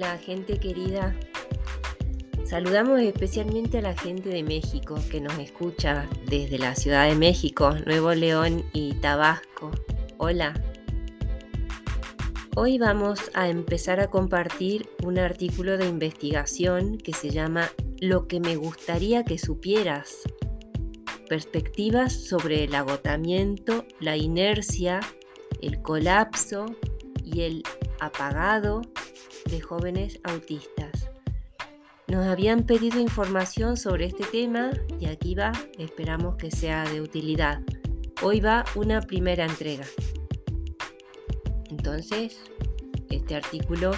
Hola gente querida. Saludamos especialmente a la gente de México que nos escucha desde la Ciudad de México, Nuevo León y Tabasco. Hola. Hoy vamos a empezar a compartir un artículo de investigación que se llama Lo que me gustaría que supieras. Perspectivas sobre el agotamiento, la inercia, el colapso y el apagado de jóvenes autistas. Nos habían pedido información sobre este tema y aquí va, esperamos que sea de utilidad. Hoy va una primera entrega. Entonces, este artículo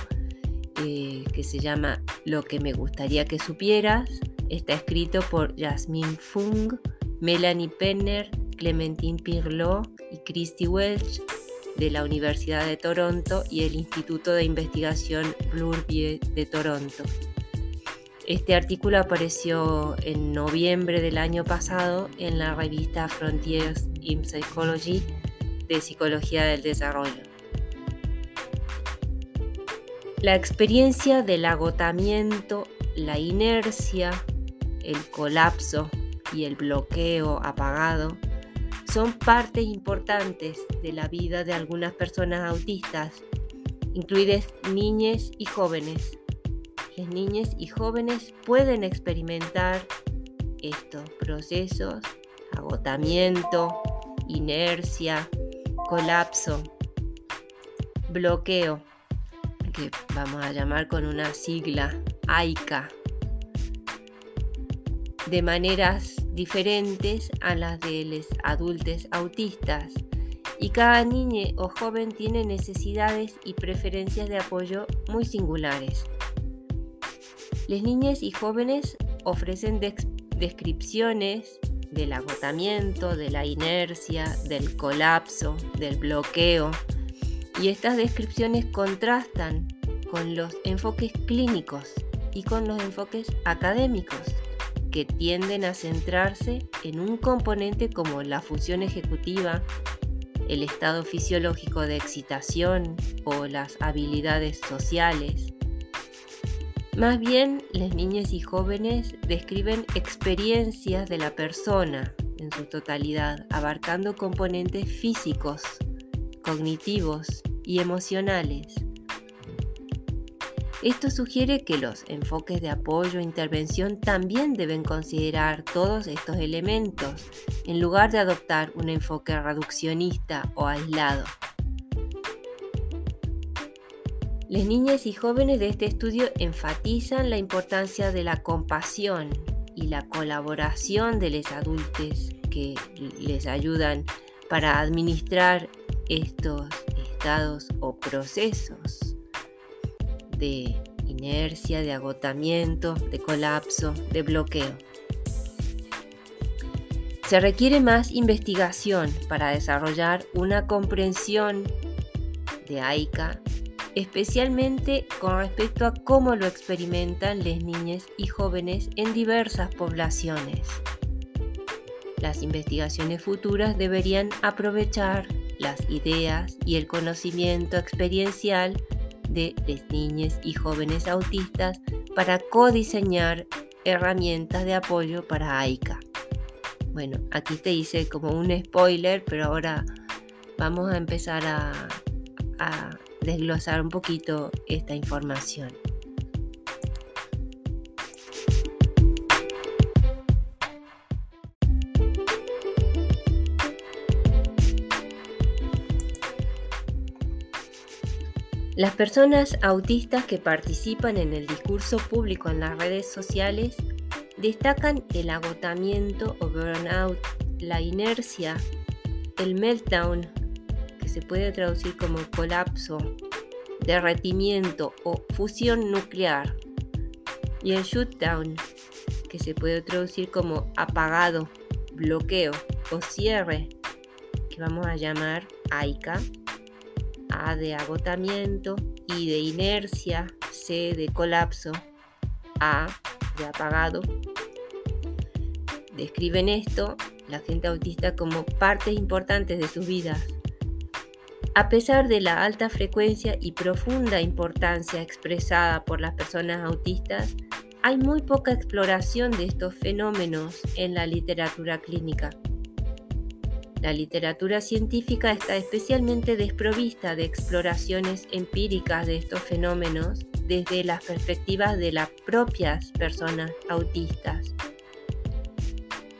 eh, que se llama Lo que me gustaría que supieras está escrito por Jasmine Fung, Melanie Penner, Clementine Pirlo y Christy Welch de la Universidad de Toronto y el Instituto de Investigación Blurbier de Toronto. Este artículo apareció en noviembre del año pasado en la revista Frontiers in Psychology de Psicología del Desarrollo. La experiencia del agotamiento, la inercia, el colapso y el bloqueo apagado son partes importantes de la vida de algunas personas autistas, incluidas niñas y jóvenes. Las niñas y jóvenes pueden experimentar estos procesos, agotamiento, inercia, colapso, bloqueo, que vamos a llamar con una sigla AICA, de maneras diferentes a las de los adultos autistas. Y cada niña o joven tiene necesidades y preferencias de apoyo muy singulares. Las niñas y jóvenes ofrecen descripciones del agotamiento, de la inercia, del colapso, del bloqueo, y estas descripciones contrastan con los enfoques clínicos y con los enfoques académicos que tienden a centrarse en un componente como la función ejecutiva, el estado fisiológico de excitación o las habilidades sociales. Más bien, las niñas y jóvenes describen experiencias de la persona en su totalidad, abarcando componentes físicos, cognitivos y emocionales. Esto sugiere que los enfoques de apoyo e intervención también deben considerar todos estos elementos, en lugar de adoptar un enfoque reduccionista o aislado. Las niñas y jóvenes de este estudio enfatizan la importancia de la compasión y la colaboración de los adultos que les ayudan para administrar estos estados o procesos de inercia, de agotamiento, de colapso, de bloqueo. Se requiere más investigación para desarrollar una comprensión de AICA, especialmente con respecto a cómo lo experimentan las niñas y jóvenes en diversas poblaciones. Las investigaciones futuras deberían aprovechar las ideas y el conocimiento experiencial de las niñas y jóvenes autistas para codiseñar herramientas de apoyo para AICA. Bueno, aquí te hice como un spoiler, pero ahora vamos a empezar a, a desglosar un poquito esta información. Las personas autistas que participan en el discurso público en las redes sociales destacan el agotamiento o burnout, la inercia, el meltdown, que se puede traducir como colapso, derretimiento o fusión nuclear, y el shutdown, que se puede traducir como apagado, bloqueo o cierre, que vamos a llamar AICA a de agotamiento, I de inercia, C de colapso, A de apagado. Describen esto, la gente autista, como partes importantes de sus vidas. A pesar de la alta frecuencia y profunda importancia expresada por las personas autistas, hay muy poca exploración de estos fenómenos en la literatura clínica. La literatura científica está especialmente desprovista de exploraciones empíricas de estos fenómenos desde las perspectivas de las propias personas autistas.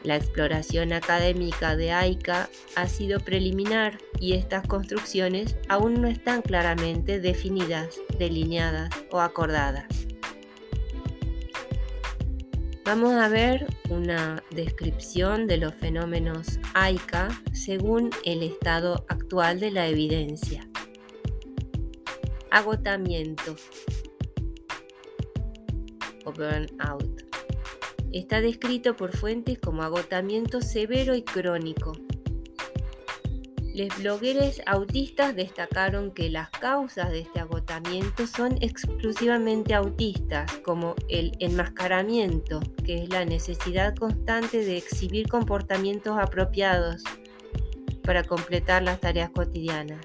La exploración académica de AICA ha sido preliminar y estas construcciones aún no están claramente definidas, delineadas o acordadas. Vamos a ver una descripción de los fenómenos AICA según el estado actual de la evidencia. Agotamiento o burnout. Está descrito por fuentes como agotamiento severo y crónico, los blogueros autistas destacaron que las causas de este agotamiento son exclusivamente autistas, como el enmascaramiento, que es la necesidad constante de exhibir comportamientos apropiados para completar las tareas cotidianas.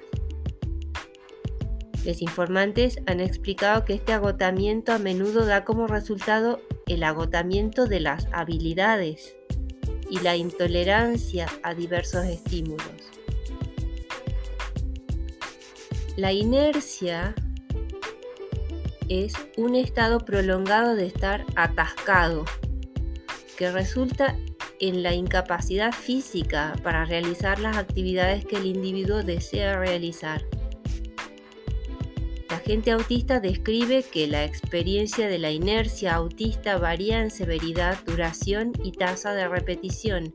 Los informantes han explicado que este agotamiento a menudo da como resultado el agotamiento de las habilidades y la intolerancia a diversos estímulos. La inercia es un estado prolongado de estar atascado, que resulta en la incapacidad física para realizar las actividades que el individuo desea realizar. La gente autista describe que la experiencia de la inercia autista varía en severidad, duración y tasa de repetición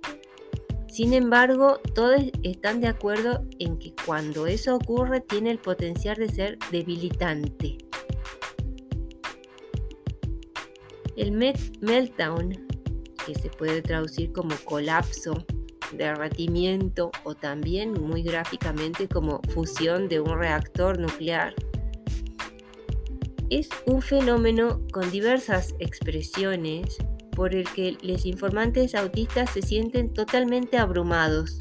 sin embargo, todos están de acuerdo en que cuando eso ocurre tiene el potencial de ser debilitante. El meltdown, que se puede traducir como colapso, derretimiento o también muy gráficamente como fusión de un reactor nuclear, es un fenómeno con diversas expresiones por el que los informantes autistas se sienten totalmente abrumados,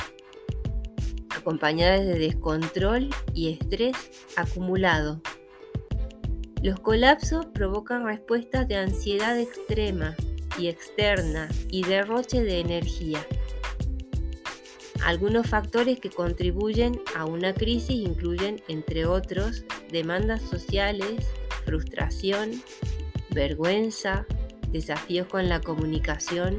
acompañados de descontrol y estrés acumulado. Los colapsos provocan respuestas de ansiedad extrema y externa y derroche de energía. Algunos factores que contribuyen a una crisis incluyen, entre otros, demandas sociales, frustración, vergüenza, desafíos con la comunicación,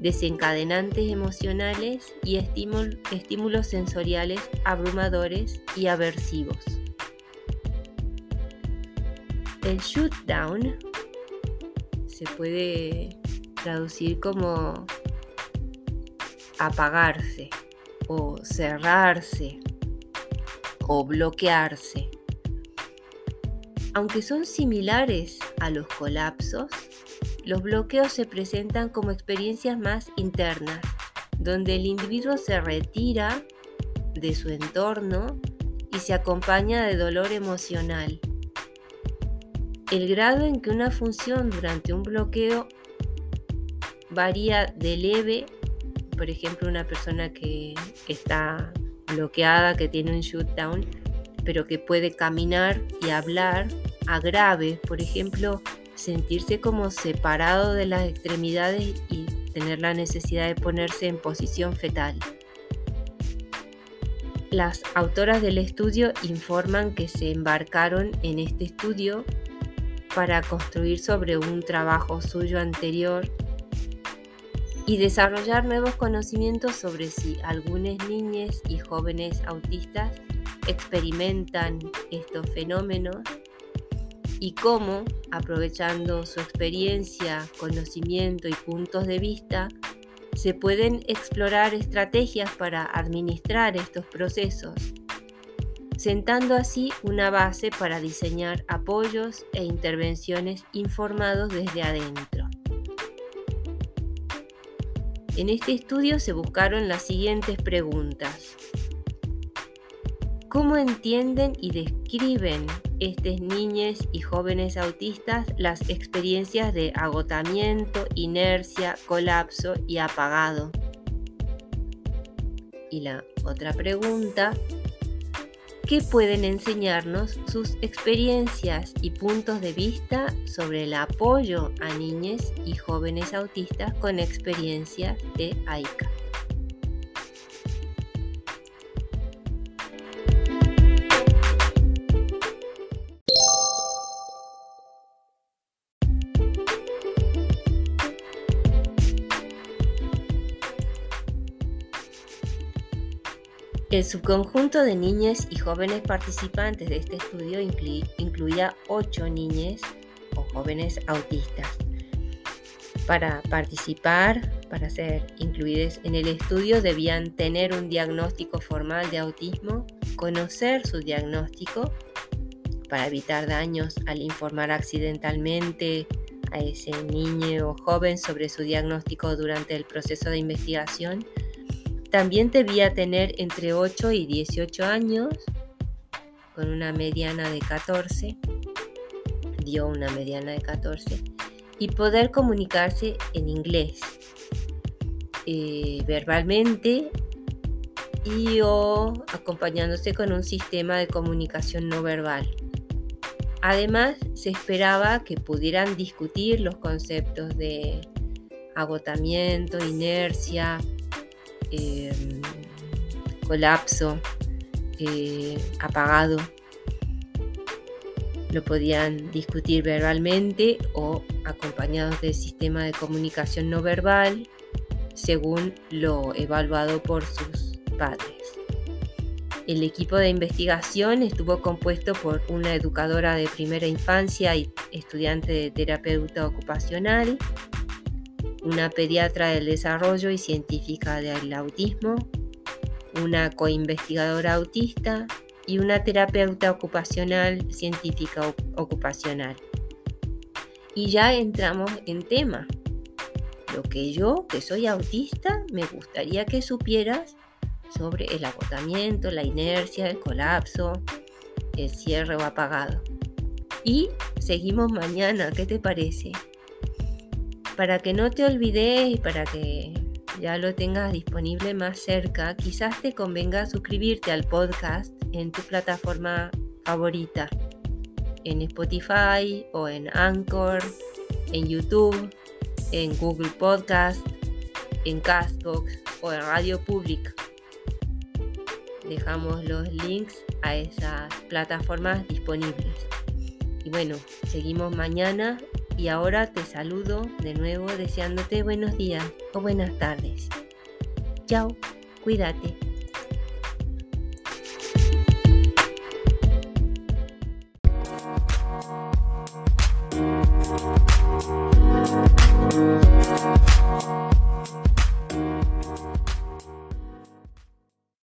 desencadenantes emocionales y estímulos sensoriales abrumadores y aversivos. El shutdown se puede traducir como apagarse o cerrarse o bloquearse. Aunque son similares a los colapsos, los bloqueos se presentan como experiencias más internas, donde el individuo se retira de su entorno y se acompaña de dolor emocional. El grado en que una función durante un bloqueo varía de leve, por ejemplo, una persona que está bloqueada, que tiene un shutdown, pero que puede caminar y hablar, a grave, por ejemplo, sentirse como separado de las extremidades y tener la necesidad de ponerse en posición fetal. Las autoras del estudio informan que se embarcaron en este estudio para construir sobre un trabajo suyo anterior y desarrollar nuevos conocimientos sobre si algunas niñas y jóvenes autistas experimentan estos fenómenos y cómo, aprovechando su experiencia, conocimiento y puntos de vista, se pueden explorar estrategias para administrar estos procesos, sentando así una base para diseñar apoyos e intervenciones informados desde adentro. En este estudio se buscaron las siguientes preguntas. ¿Cómo entienden y describen estas niñas y jóvenes autistas las experiencias de agotamiento, inercia, colapso y apagado? Y la otra pregunta, que pueden enseñarnos sus experiencias y puntos de vista sobre el apoyo a niñas y jóvenes autistas con experiencia de AICA. El subconjunto de niñas y jóvenes participantes de este estudio incluía ocho niñas o jóvenes autistas. Para participar, para ser incluidas en el estudio, debían tener un diagnóstico formal de autismo, conocer su diagnóstico para evitar daños al informar accidentalmente a ese niño o joven sobre su diagnóstico durante el proceso de investigación también debía tener entre 8 y 18 años, con una mediana de 14, dio una mediana de 14, y poder comunicarse en inglés, eh, verbalmente y o acompañándose con un sistema de comunicación no verbal. Además, se esperaba que pudieran discutir los conceptos de agotamiento, inercia, Em, colapso, eh, apagado. Lo podían discutir verbalmente o acompañados del sistema de comunicación no verbal, según lo evaluado por sus padres. El equipo de investigación estuvo compuesto por una educadora de primera infancia y estudiante de terapeuta ocupacional, una pediatra del desarrollo y científica del autismo, una coinvestigadora autista y una terapeuta ocupacional científica ocupacional. Y ya entramos en tema. Lo que yo, que soy autista, me gustaría que supieras sobre el agotamiento, la inercia, el colapso, el cierre o apagado. Y seguimos mañana, ¿qué te parece? Para que no te olvides y para que ya lo tengas disponible más cerca, quizás te convenga suscribirte al podcast en tu plataforma favorita, en Spotify o en Anchor, en YouTube, en Google Podcast, en Castbox o en Radio Public. Dejamos los links a esas plataformas disponibles. Y bueno, seguimos mañana y ahora te saludo de nuevo deseándote buenos días o buenas tardes. Chao, cuídate.